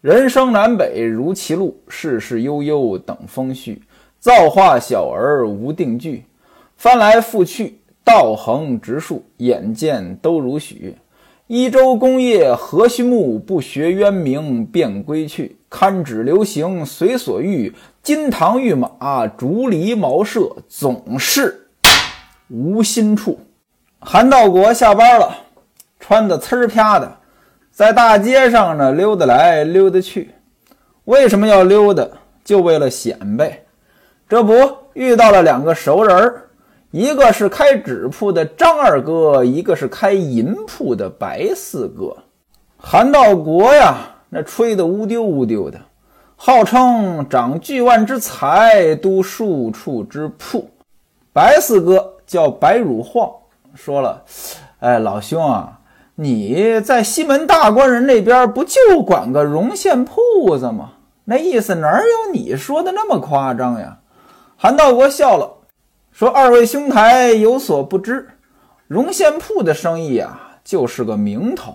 人生南北如歧路，世事悠悠等风絮。造化小儿无定句，翻来覆去，道横直竖，眼见都如许。一州功业何须慕？不学渊明便归去。堪指流行随所欲，金堂玉马竹篱茅舍，总是无心处。韩道国下班了，穿的呲儿啪的，在大街上呢溜达来溜达去。为什么要溜达？就为了显摆。这不遇到了两个熟人，一个是开纸铺的张二哥，一个是开银铺的白四哥。韩道国呀。那吹得乌丢乌丢的，号称掌巨万之财，都数处之铺。白四哥叫白汝晃，说了：“哎，老兄啊，你在西门大官人那边不就管个绒线铺子吗？那意思哪有你说的那么夸张呀？”韩道国笑了，说：“二位兄台有所不知，绒线铺的生意啊，就是个名头。”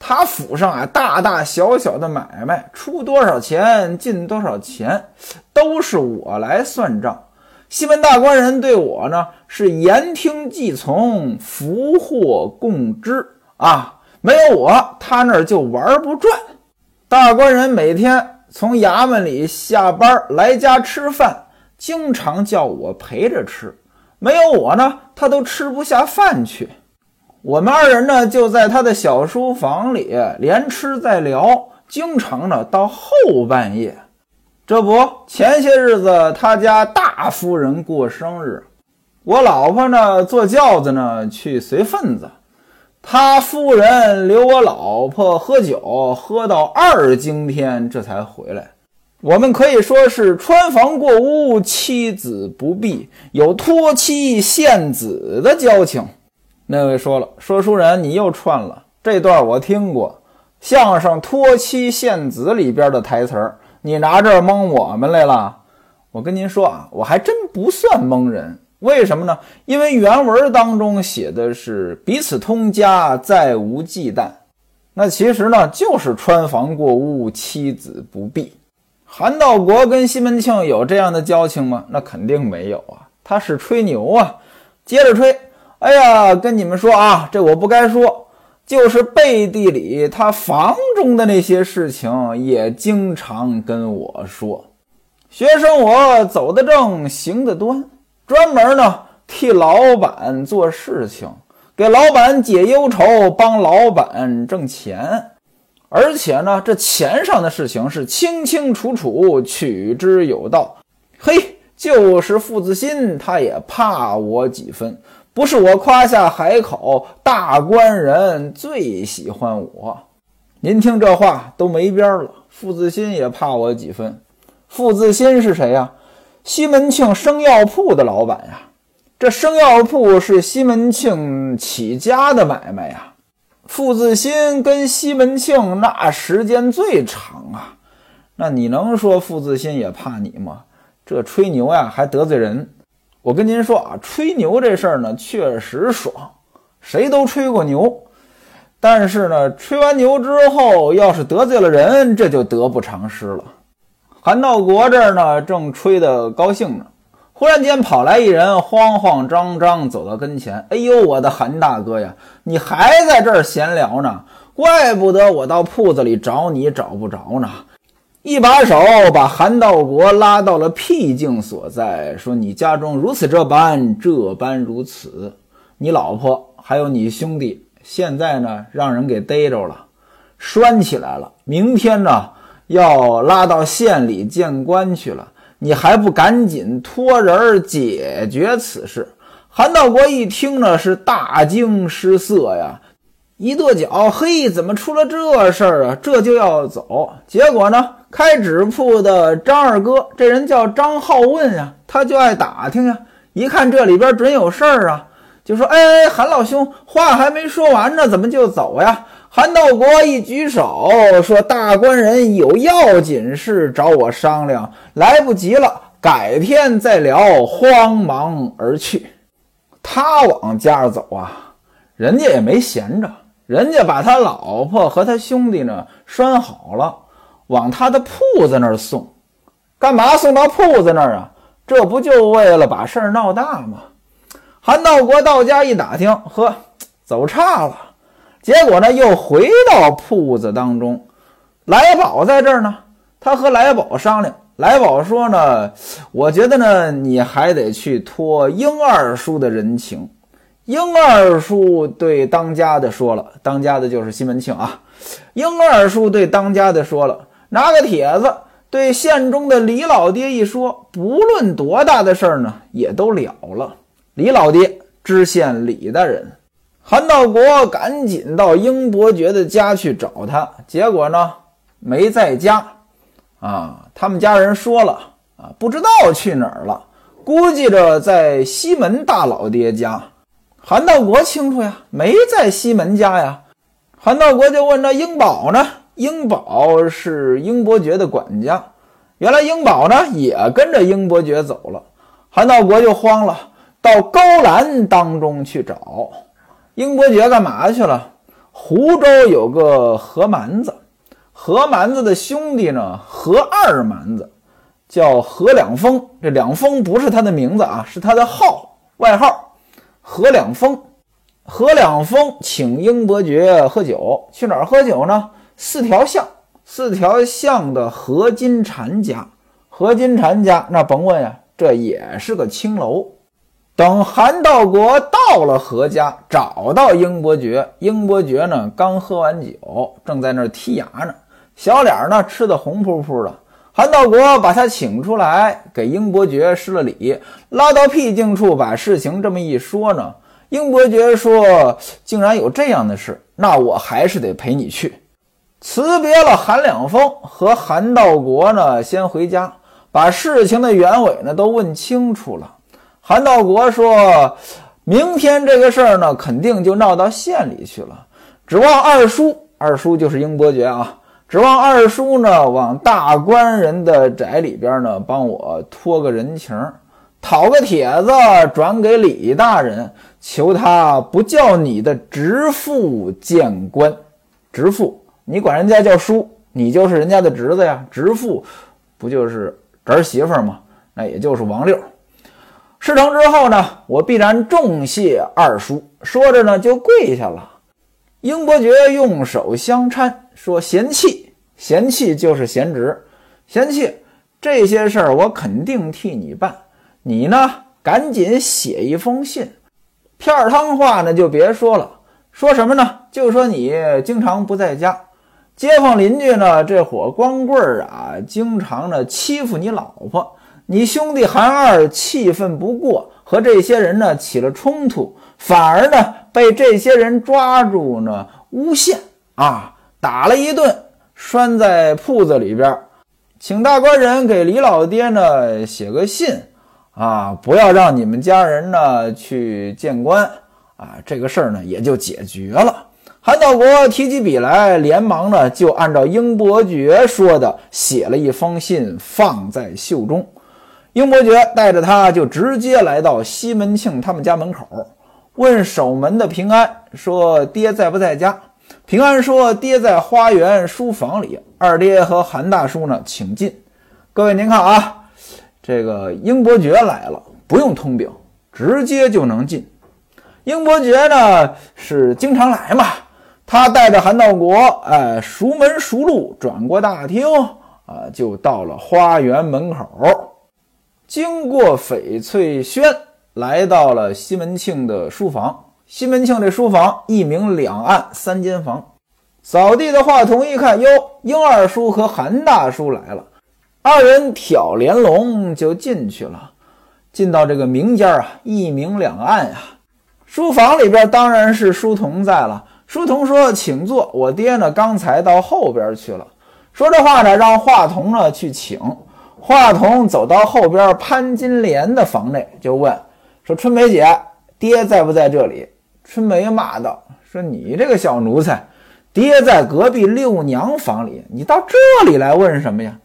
他府上啊，大大小小的买卖，出多少钱进多少钱，都是我来算账。西门大官人对我呢是言听计从，福祸共知啊。没有我，他那儿就玩不转。大官人每天从衙门里下班来家吃饭，经常叫我陪着吃。没有我呢，他都吃不下饭去。我们二人呢，就在他的小书房里连吃再聊，经常呢到后半夜。这不，前些日子他家大夫人过生日，我老婆呢坐轿子呢去随份子，他夫人留我老婆喝酒，喝到二更天这才回来。我们可以说是穿房过屋，妻子不避，有托妻献子的交情。那位说了：“说书人，你又串了。这段我听过，相声《托妻献子》里边的台词儿，你拿这儿蒙我们来了。我跟您说啊，我还真不算蒙人。为什么呢？因为原文当中写的是彼此通家，再无忌惮。那其实呢，就是穿房过屋，妻子不避。韩道国跟西门庆有这样的交情吗？那肯定没有啊，他是吹牛啊。接着吹。”哎呀，跟你们说啊，这我不该说，就是背地里他房中的那些事情，也经常跟我说。学生我走得正，行得端，专门呢替老板做事情，给老板解忧愁，帮老板挣钱，而且呢，这钱上的事情是清清楚楚，取之有道。嘿，就是傅子心，他也怕我几分。不是我夸下海口，大官人最喜欢我。您听这话都没边了。傅自新也怕我几分。傅自新是谁呀？西门庆生药铺的老板呀。这生药铺是西门庆起家的买卖呀。傅自新跟西门庆那时间最长啊。那你能说傅自新也怕你吗？这吹牛呀，还得罪人。我跟您说啊，吹牛这事儿呢，确实爽，谁都吹过牛。但是呢，吹完牛之后，要是得罪了人，这就得不偿失了。韩道国这儿呢，正吹得高兴呢，忽然间跑来一人，慌慌张张走到跟前。哎呦，我的韩大哥呀，你还在这儿闲聊呢？怪不得我到铺子里找你找不着呢。一把手把韩道国拉到了僻静所在，说：“你家中如此这般，这般如此，你老婆还有你兄弟，现在呢让人给逮着了，拴起来了。明天呢要拉到县里见官去了，你还不赶紧托人解决此事？”韩道国一听呢，是大惊失色呀，一跺脚：“嘿，怎么出了这事儿啊？这就要走，结果呢？”开纸铺的张二哥，这人叫张浩问呀，他就爱打听呀。一看这里边准有事儿啊，就说：“哎，韩老兄，话还没说完呢，怎么就走呀？”韩道国一举手说：“大官人有要紧事找我商量，来不及了，改天再聊。”慌忙而去。他往家走啊，人家也没闲着，人家把他老婆和他兄弟呢拴好了。往他的铺子那儿送。干嘛送到铺子那儿啊？这不就为了把事儿闹大吗？韩道国到家一打听，呵，走岔了。结果呢，又回到铺子当中。来宝在这儿呢，他和来宝商量。来宝说呢，我觉得呢，你还得去托英二叔的人情。英二叔对当家的说了，当家的就是西门庆啊。英二叔对当家的说了，拿个帖子对县中的李老爹一说，不论多大的事儿呢，也都了了。李老爹，知县李大人，韩道国赶紧到英伯爵的家去找他，结果呢，没在家。啊，他们家人说了啊，不知道去哪儿了，估计着在西门大老爹家。韩道国清楚呀，没在西门家呀。韩道国就问：“那英宝呢？”英宝是英伯爵的管家。原来英宝呢也跟着英伯爵走了。韩道国就慌了，到高栏当中去找英伯爵干嘛去了？湖州有个何蛮子，何蛮子的兄弟呢？何二蛮子叫何两峰。这两峰不是他的名字啊，是他的号外号。何两峰，何两峰请英伯爵喝酒，去哪儿喝酒呢？四条巷，四条巷的何金蝉家。何金蝉家那甭问呀，这也是个青楼。等韩道国到了何家，找到英伯爵，英伯爵呢刚喝完酒，正在那儿剔牙呢，小脸呢吃得红扑扑的。韩道国把他请出来，给英伯爵施了礼，拉到僻静处，把事情这么一说呢。英伯爵说：“竟然有这样的事，那我还是得陪你去。”辞别了韩两峰和韩道国呢，先回家，把事情的原委呢都问清楚了。韩道国说：“明天这个事儿呢，肯定就闹到县里去了，指望二叔，二叔就是英伯爵啊。”指望二叔呢，往大官人的宅里边呢，帮我托个人情，讨个帖子转给李大人，求他不叫你的侄父见官。侄父，你管人家叫叔，你就是人家的侄子呀。侄父，不就是侄媳妇吗？那也就是王六。事成之后呢，我必然重谢二叔。说着呢，就跪下了。英伯爵用手相搀。说贤妻，贤妻就是贤侄，贤妻这些事儿我肯定替你办。你呢，赶紧写一封信，片儿汤话呢就别说了。说什么呢？就说你经常不在家，街坊邻居呢这伙光棍儿啊，经常呢欺负你老婆。你兄弟韩二气愤不过，和这些人呢起了冲突，反而呢被这些人抓住呢诬陷啊。打了一顿，拴在铺子里边，请大官人给李老爹呢写个信啊，不要让你们家人呢去见官啊，这个事儿呢也就解决了。韩道国提起笔来，连忙呢就按照英伯爵说的写了一封信，放在袖中。英伯爵带着他就直接来到西门庆他们家门口，问守门的平安说：“爹在不在家？”平安说：“爹在花园书房里，二爹和韩大叔呢，请进。各位您看啊，这个英伯爵来了，不用通禀，直接就能进。英伯爵呢是经常来嘛，他带着韩道国，哎，熟门熟路，转过大厅啊，就到了花园门口，经过翡翠轩，来到了西门庆的书房。”西门庆这书房一明两暗三间房，扫地的话筒一看，哟，英二叔和韩大叔来了，二人挑帘笼就进去了。进到这个明间啊，一明两暗呀。书房里边当然是书童在了。书童说：“请坐，我爹呢刚才到后边去了。”说这话呢，让话筒呢去请。话筒走到后边潘金莲的房内，就问说：“春梅姐，爹在不在这里？”春梅骂道：“说你这个小奴才，爹在隔壁六娘房里，你到这里来问什么呀？”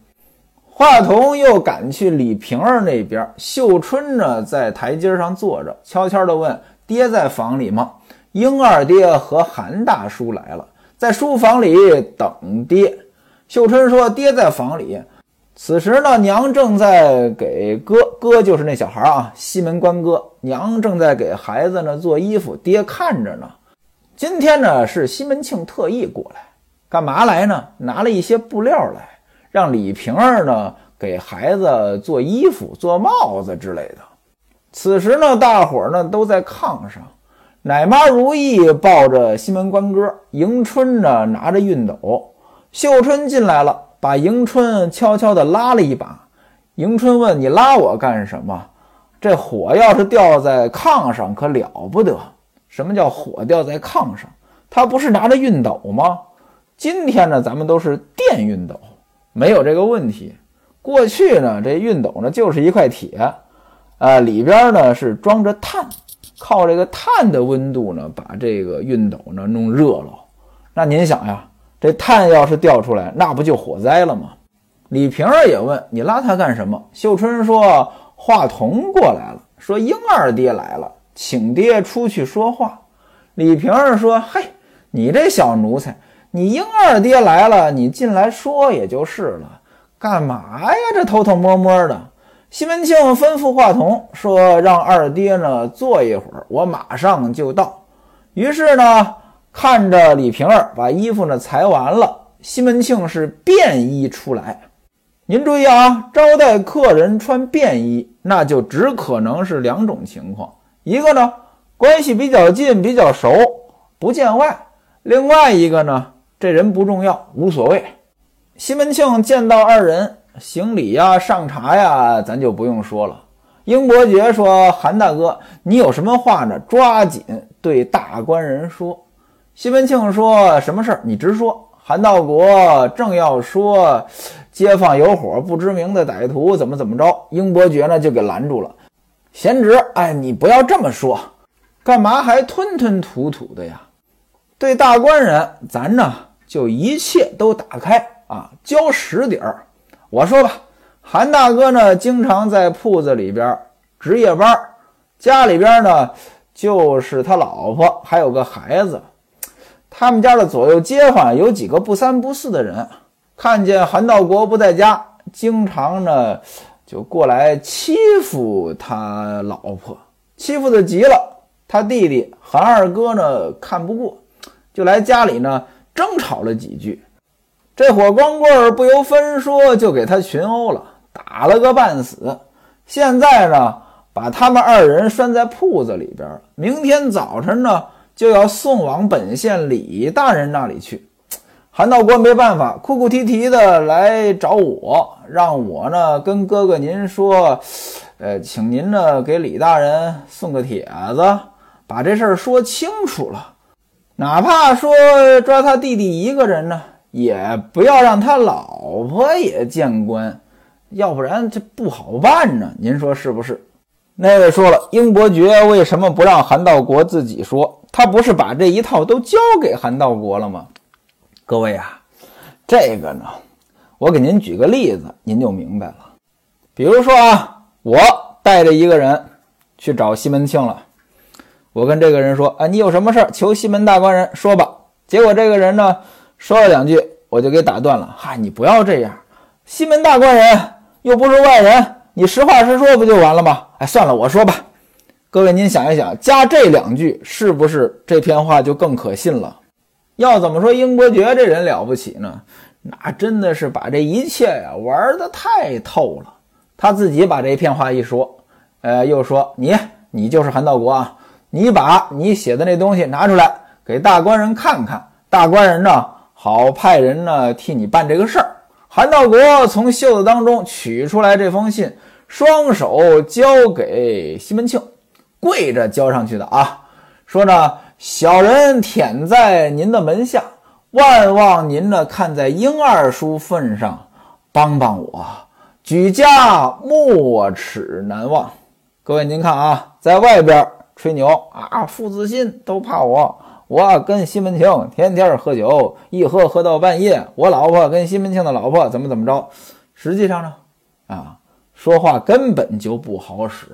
话筒又赶去李瓶儿那边，秀春呢在台阶上坐着，悄悄地问：“爹在房里吗？”英二爹和韩大叔来了，在书房里等爹。秀春说：“爹在房里。”此时呢，娘正在给哥哥，就是那小孩啊，西门官哥。娘正在给孩子呢做衣服，爹看着呢。今天呢，是西门庆特意过来，干嘛来呢？拿了一些布料来，让李瓶儿呢给孩子做衣服、做帽子之类的。此时呢，大伙儿呢都在炕上，奶妈如意抱着西门官哥，迎春呢拿着熨斗，秀春进来了。把迎春悄悄地拉了一把，迎春问：“你拉我干什么？这火要是掉在炕上，可了不得。什么叫火掉在炕上？他不是拿着熨斗吗？今天呢，咱们都是电熨斗，没有这个问题。过去呢，这熨斗呢就是一块铁，啊，里边呢是装着碳，靠这个碳的温度呢，把这个熨斗呢弄热了。那您想呀？”这炭要是掉出来，那不就火灾了吗？李瓶儿也问你拉他干什么？秀春说话童过来了，说英二爹来了，请爹出去说话。李瓶儿说：“嘿，你这小奴才，你英二爹来了，你进来说也就是了，干嘛呀？这偷偷摸摸的。”西门庆吩咐话童说：“让二爹呢坐一会儿，我马上就到。”于是呢。看着李瓶儿把衣服呢裁完了，西门庆是便衣出来。您注意啊，招待客人穿便衣，那就只可能是两种情况：一个呢关系比较近、比较熟，不见外；另外一个呢，这人不重要，无所谓。西门庆见到二人行礼呀、上茶呀，咱就不用说了。英伯爵说：“韩大哥，你有什么话呢？抓紧对大官人说。”西门庆说：“什么事儿？你直说。”韩道国正要说：“街坊有伙不知名的歹徒，怎么怎么着？”英伯爵呢就给拦住了。贤侄，哎，你不要这么说，干嘛还吞吞吐吐的呀？对大官人，咱呢就一切都打开啊，交实底儿。我说吧，韩大哥呢经常在铺子里边值夜班，家里边呢就是他老婆还有个孩子。他们家的左右街坊有几个不三不四的人，看见韩道国不在家，经常呢就过来欺负他老婆，欺负的急了。他弟弟韩二哥呢看不过，就来家里呢争吵了几句。这伙光棍不由分说就给他群殴了，打了个半死。现在呢把他们二人拴在铺子里边。明天早晨呢。就要送往本县李大人那里去，韩道国没办法，哭哭啼啼的来找我，让我呢跟哥哥您说，呃，请您呢给李大人送个帖子，把这事儿说清楚了，哪怕说抓他弟弟一个人呢，也不要让他老婆也见官，要不然这不好办呢。您说是不是？那位说了，英伯爵为什么不让韩道国自己说？他不是把这一套都交给韩道国了吗？各位啊，这个呢，我给您举个例子，您就明白了。比如说啊，我带着一个人去找西门庆了，我跟这个人说：“啊，你有什么事儿求西门大官人说吧。”结果这个人呢说了两句，我就给打断了。嗨，你不要这样，西门大官人又不是外人，你实话实说不就完了吗？哎，算了，我说吧。各位，您想一想，加这两句，是不是这篇话就更可信了？要怎么说英伯爵这人了不起呢？那真的是把这一切呀玩的太透了。他自己把这篇话一说，呃，又说你，你就是韩道国啊，你把你写的那东西拿出来给大官人看看，大官人呢好派人呢替你办这个事儿。韩道国从袖子当中取出来这封信，双手交给西门庆。跪着交上去的啊，说呢，小人舔在您的门下，万望您呢看在英二叔份上，帮帮我，举家没齿难忘。各位您看啊，在外边吹牛啊，父子心都怕我，我跟西门庆天天喝酒，一喝喝到半夜，我老婆跟西门庆的老婆怎么怎么着，实际上呢，啊，说话根本就不好使。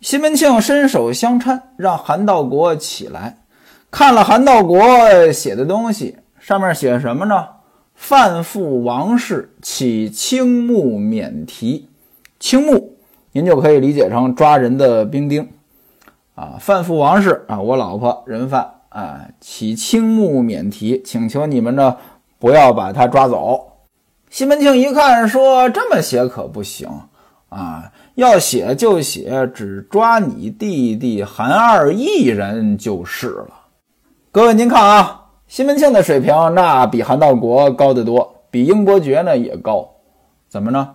西门庆伸手相搀，让韩道国起来，看了韩道国写的东西，上面写什么呢？犯父王室，起青木免提。青木，您就可以理解成抓人的兵丁啊。犯父王室啊，我老婆人犯啊，起青木免提，请求你们呢不要把他抓走。西门庆一看，说这么写可不行啊，要写就写只抓你弟弟韩二一人就是了。各位您看啊。西门庆的水平那比韩道国高得多，比英伯爵呢也高。怎么呢？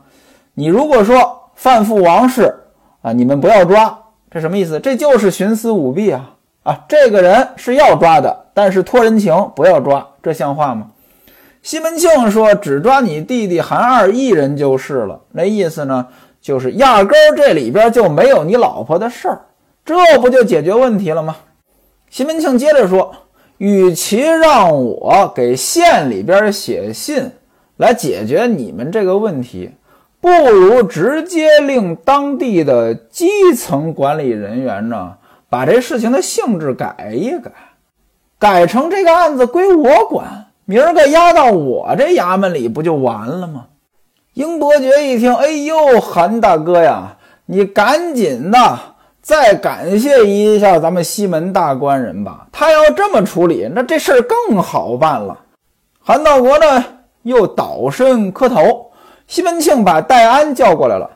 你如果说范富王氏啊，你们不要抓，这什么意思？这就是徇私舞弊啊！啊，这个人是要抓的，但是托人情不要抓，这像话吗？西门庆说只抓你弟弟韩二一人就是了，那意思呢，就是压根儿这里边就没有你老婆的事儿，这不就解决问题了吗？西门庆接着说。与其让我给县里边写信来解决你们这个问题，不如直接令当地的基层管理人员呢，把这事情的性质改一改，改成这个案子归我管，明儿个押到我这衙门里，不就完了吗？英伯爵一听，哎呦，韩大哥呀，你赶紧的。再感谢一下咱们西门大官人吧，他要这么处理，那这事儿更好办了。韩道国呢，又倒身磕头。西门庆把戴安叫过来了，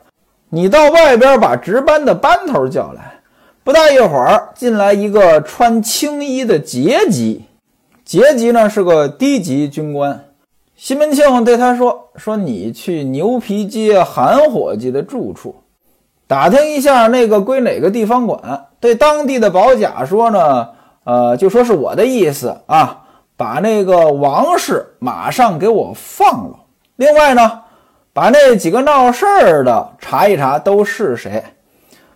你到外边把值班的班头叫来。不大一会儿，进来一个穿青衣的节级，节级呢是个低级军官。西门庆对他说：“说你去牛皮街韩伙计的住处。”打听一下那个归哪个地方管？对当地的保甲说呢，呃，就说是我的意思啊，把那个王氏马上给我放了。另外呢，把那几个闹事儿的查一查都是谁，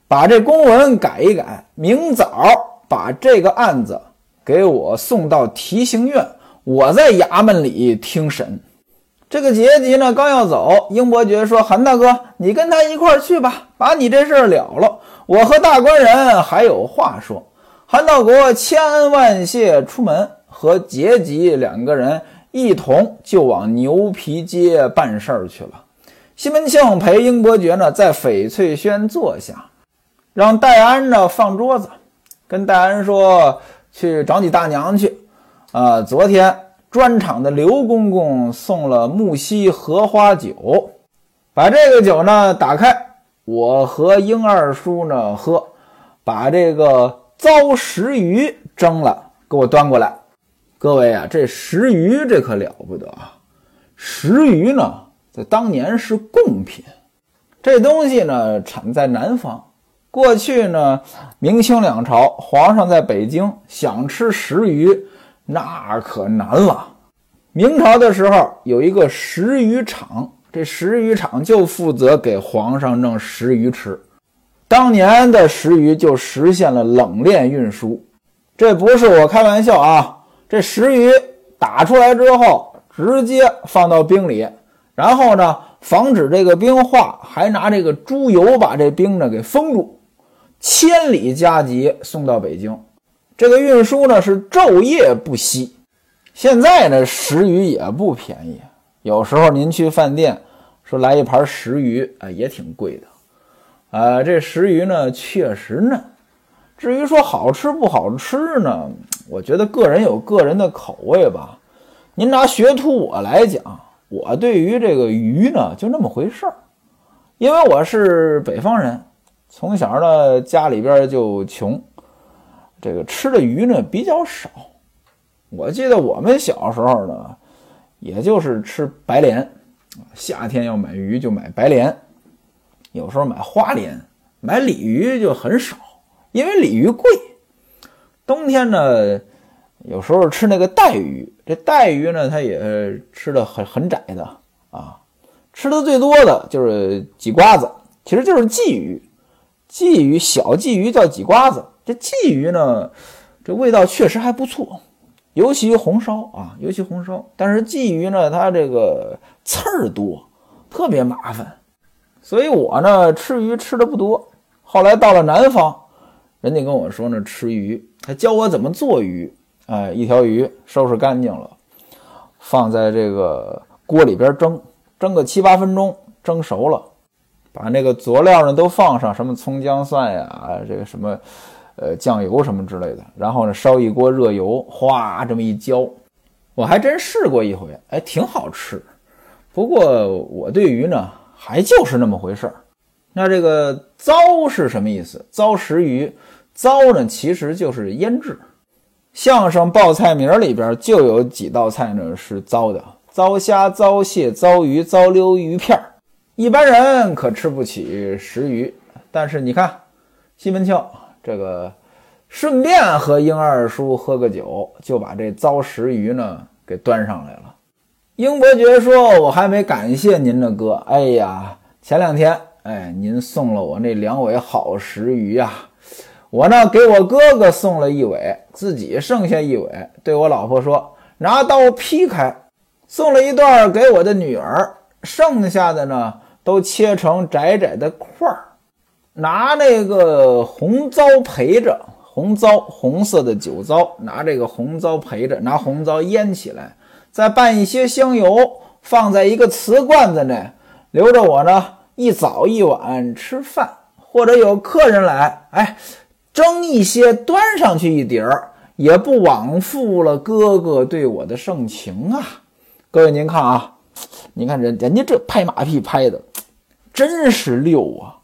把这公文改一改，明早把这个案子给我送到提刑院，我在衙门里听审。这个杰吉呢，刚要走，英伯爵说：“韩大哥，你跟他一块儿去吧，把你这事儿了了。我和大官人还有话说。”韩道国千恩万谢，出门和杰吉两个人一同就往牛皮街办事儿去了。西门庆陪英伯爵呢，在翡翠轩坐下，让戴安呢放桌子，跟戴安说：“去找你大娘去。”啊，昨天。专场的刘公公送了木樨荷花酒，把这个酒呢打开，我和英二叔呢喝，把这个糟石鱼蒸了，给我端过来。各位啊，这石鱼这可了不得啊！石鱼呢，在当年是贡品，这东西呢产在南方。过去呢，明清两朝，皇上在北京想吃石鱼。那可难了。明朝的时候有一个食鱼厂，这食鱼厂就负责给皇上弄食鱼吃。当年的食鱼就实现了冷链运输，这不是我开玩笑啊！这食鱼打出来之后，直接放到冰里，然后呢，防止这个冰化，还拿这个猪油把这冰呢给封住，千里加急送到北京。这个运输呢是昼夜不息，现在呢食鱼也不便宜，有时候您去饭店说来一盘食鱼，啊也挺贵的，啊这食鱼呢确实嫩，至于说好吃不好吃呢，我觉得个人有个人的口味吧。您拿学徒我来讲，我对于这个鱼呢就那么回事儿，因为我是北方人，从小呢家里边就穷。这个吃的鱼呢比较少，我记得我们小时候呢，也就是吃白鲢，夏天要买鱼就买白鲢，有时候买花鲢，买鲤鱼就很少，因为鲤鱼贵。冬天呢，有时候吃那个带鱼，这带鱼呢，它也吃的很很窄的啊，吃的最多的就是鲫瓜子，其实就是鲫鱼，鲫鱼小鲫鱼叫鲫瓜子。这鲫鱼呢，这味道确实还不错，尤其红烧啊，尤其红烧。但是鲫鱼呢，它这个刺儿多，特别麻烦，所以我呢吃鱼吃的不多。后来到了南方，人家跟我说呢，吃鱼，还教我怎么做鱼。哎，一条鱼收拾干净了，放在这个锅里边蒸，蒸个七八分钟，蒸熟了，把那个佐料呢都放上，什么葱姜蒜呀，这个什么呃酱油什么之类的，然后呢烧一锅热油，哗这么一浇，我还真试过一回，哎，挺好吃。不过我对鱼呢，还就是那么回事儿。那这个糟是什么意思？糟食鱼，糟呢其实就是腌制。相声报菜名里边就有几道菜呢是糟的：糟虾、糟蟹、糟鱼、糟溜鱼片儿。一般人可吃不起食鱼，但是你看西门庆这个顺便和英二叔喝个酒，就把这糟食鱼呢给端上来了。英伯爵说：“我还没感谢您呢，哥。哎呀，前两天。”哎，您送了我那两尾好食鱼呀！我呢给我哥哥送了一尾，自己剩下一尾，对我老婆说：“拿刀劈开。”送了一段给我的女儿，剩下的呢都切成窄窄的块儿，拿那个红糟陪着，红糟红色的酒糟，拿这个红糟陪着，拿红糟腌起来，再拌一些香油，放在一个瓷罐子内，留着我呢。一早一晚吃饭，或者有客人来，哎，蒸一些端上去一碟儿，也不枉负了哥哥对我的盛情啊！各位您看啊，您看人人家这拍马屁拍的真是溜啊！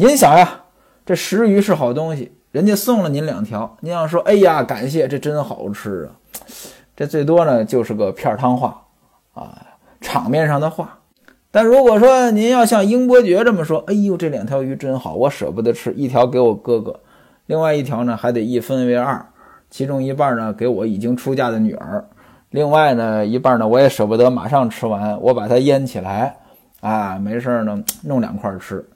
您想呀，这食鱼是好东西，人家送了您两条，您要说哎呀感谢，这真好吃啊！这最多呢就是个片汤话啊，场面上的话。但如果说您要像英伯爵这么说，哎呦，这两条鱼真好，我舍不得吃，一条给我哥哥，另外一条呢还得一分为二，其中一半呢给我已经出嫁的女儿，另外呢一半呢我也舍不得马上吃完，我把它腌起来，啊，没事呢弄两块吃。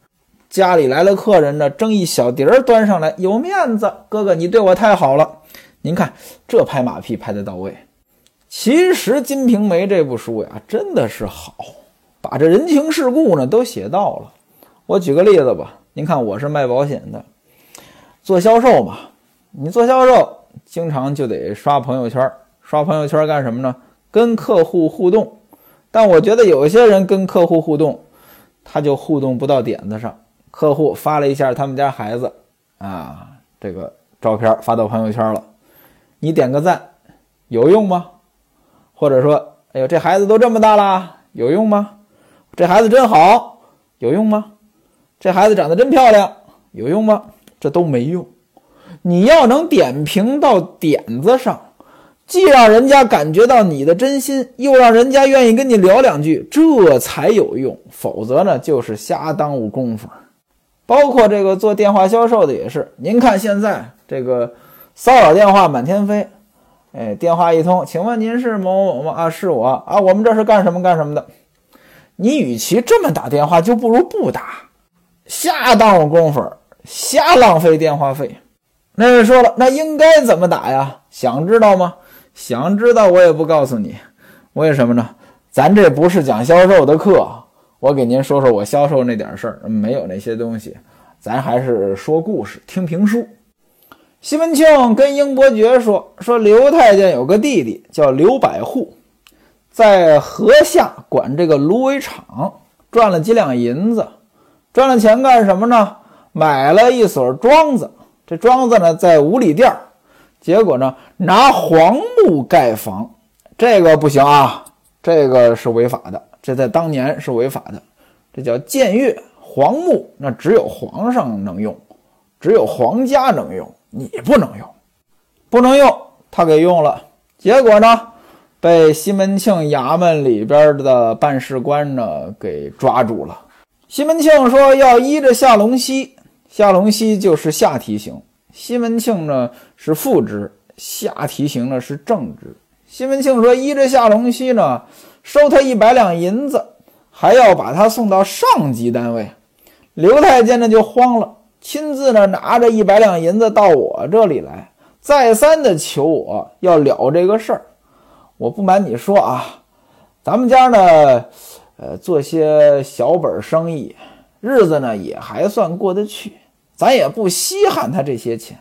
家里来了客人呢，蒸一小碟儿端上来，有面子，哥哥你对我太好了。您看这拍马屁拍得到位。其实《金瓶梅》这部书呀，真的是好。把这人情世故呢都写到了。我举个例子吧，您看我是卖保险的，做销售嘛，你做销售经常就得刷朋友圈，刷朋友圈干什么呢？跟客户互动。但我觉得有些人跟客户互动，他就互动不到点子上。客户发了一下他们家孩子啊，这个照片发到朋友圈了，你点个赞，有用吗？或者说，哎呦，这孩子都这么大了，有用吗？这孩子真好，有用吗？这孩子长得真漂亮，有用吗？这都没用。你要能点评到点子上，既让人家感觉到你的真心，又让人家愿意跟你聊两句，这才有用。否则呢，就是瞎耽误功夫。包括这个做电话销售的也是。您看现在这个骚扰电话满天飞，哎，电话一通，请问您是某某某吗？啊，是我啊，我们这是干什么干什么的？你与其这么打电话，就不如不打，瞎耽误功夫，瞎浪费电话费。那人说了，那应该怎么打呀？想知道吗？想知道我也不告诉你，为什么呢？咱这不是讲销售的课，我给您说说我销售那点事儿，没有那些东西，咱还是说故事，听评书。西门庆跟英伯爵说，说刘太监有个弟弟叫刘百户。在河下管这个芦苇场，赚了几两银子，赚了钱干什么呢？买了一所庄子，这庄子呢在五里店结果呢拿黄木盖房，这个不行啊，这个是违法的，这在当年是违法的，这叫僭越。黄木那只有皇上能用，只有皇家能用，你不能用，不能用，他给用了，结果呢？被西门庆衙门里边的办事官呢给抓住了。西门庆说要依着夏龙溪，夏龙溪就是下提刑。西门庆呢是副职，下提刑呢是正职。西门庆说依着夏龙溪呢，收他一百两银子，还要把他送到上级单位。刘太监呢就慌了，亲自呢拿着一百两银子到我这里来，再三的求我要了这个事儿。我不瞒你说啊，咱们家呢，呃，做些小本生意，日子呢也还算过得去，咱也不稀罕他这些钱。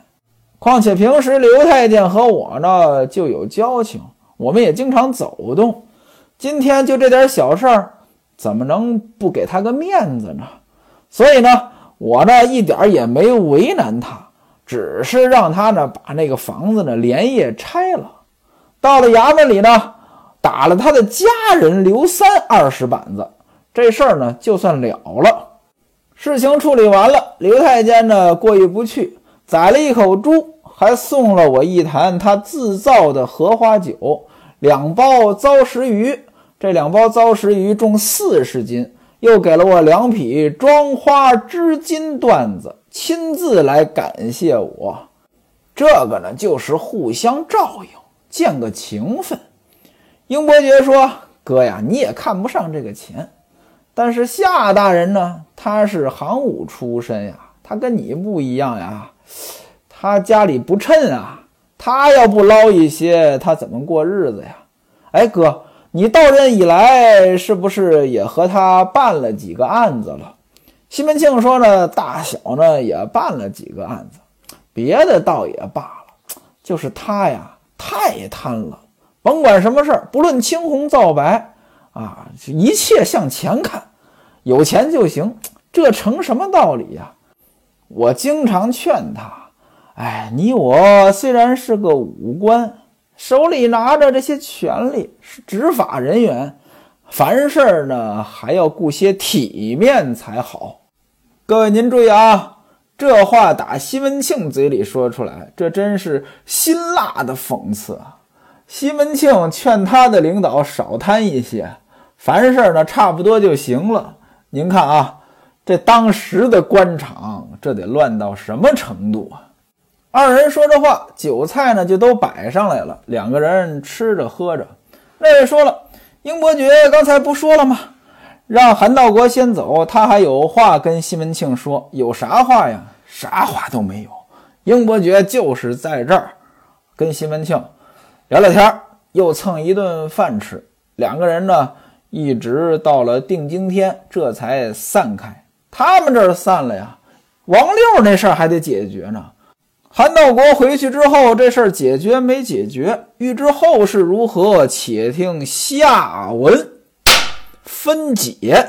况且平时刘太监和我呢就有交情，我们也经常走动。今天就这点小事儿，怎么能不给他个面子呢？所以呢，我呢一点也没为难他，只是让他呢把那个房子呢连夜拆了。到了衙门里呢，打了他的家人刘三二十板子，这事儿呢就算了了。事情处理完了，刘太监呢过意不去，宰了一口猪，还送了我一坛他自造的荷花酒，两包糟食鱼。这两包糟石鱼重四十斤，又给了我两匹装花织金缎子，亲自来感谢我。这个呢，就是互相照应，见个情分。英伯爵说：“哥呀，你也看不上这个钱，但是夏大人呢，他是行伍出身呀，他跟你不一样呀，他家里不趁啊，他要不捞一些，他怎么过日子呀？哎，哥。”你到任以来，是不是也和他办了几个案子了？西门庆说呢，大小呢也办了几个案子，别的倒也罢了，就是他呀太贪了，甭管什么事儿，不论青红皂白啊，一切向钱看，有钱就行，这成什么道理呀？我经常劝他，哎，你我虽然是个武官。手里拿着这些权力，是执法人员，凡事呢还要顾些体面才好。各位您注意啊，这话打西门庆嘴里说出来，这真是辛辣的讽刺啊！西门庆劝他的领导少贪一些，凡事呢差不多就行了。您看啊，这当时的官场，这得乱到什么程度啊？二人说着话，酒菜呢就都摆上来了。两个人吃着喝着，那位说了：“英伯爵刚才不说了吗？让韩道国先走，他还有话跟西门庆说。有啥话呀？啥话都没有。英伯爵就是在这儿跟西门庆聊聊天，又蹭一顿饭吃。两个人呢，一直到了定经天，这才散开。他们这儿散了呀，王六那事儿还得解决呢。”韩道国回去之后，这事儿解决没解决？欲知后事如何，且听下文分解。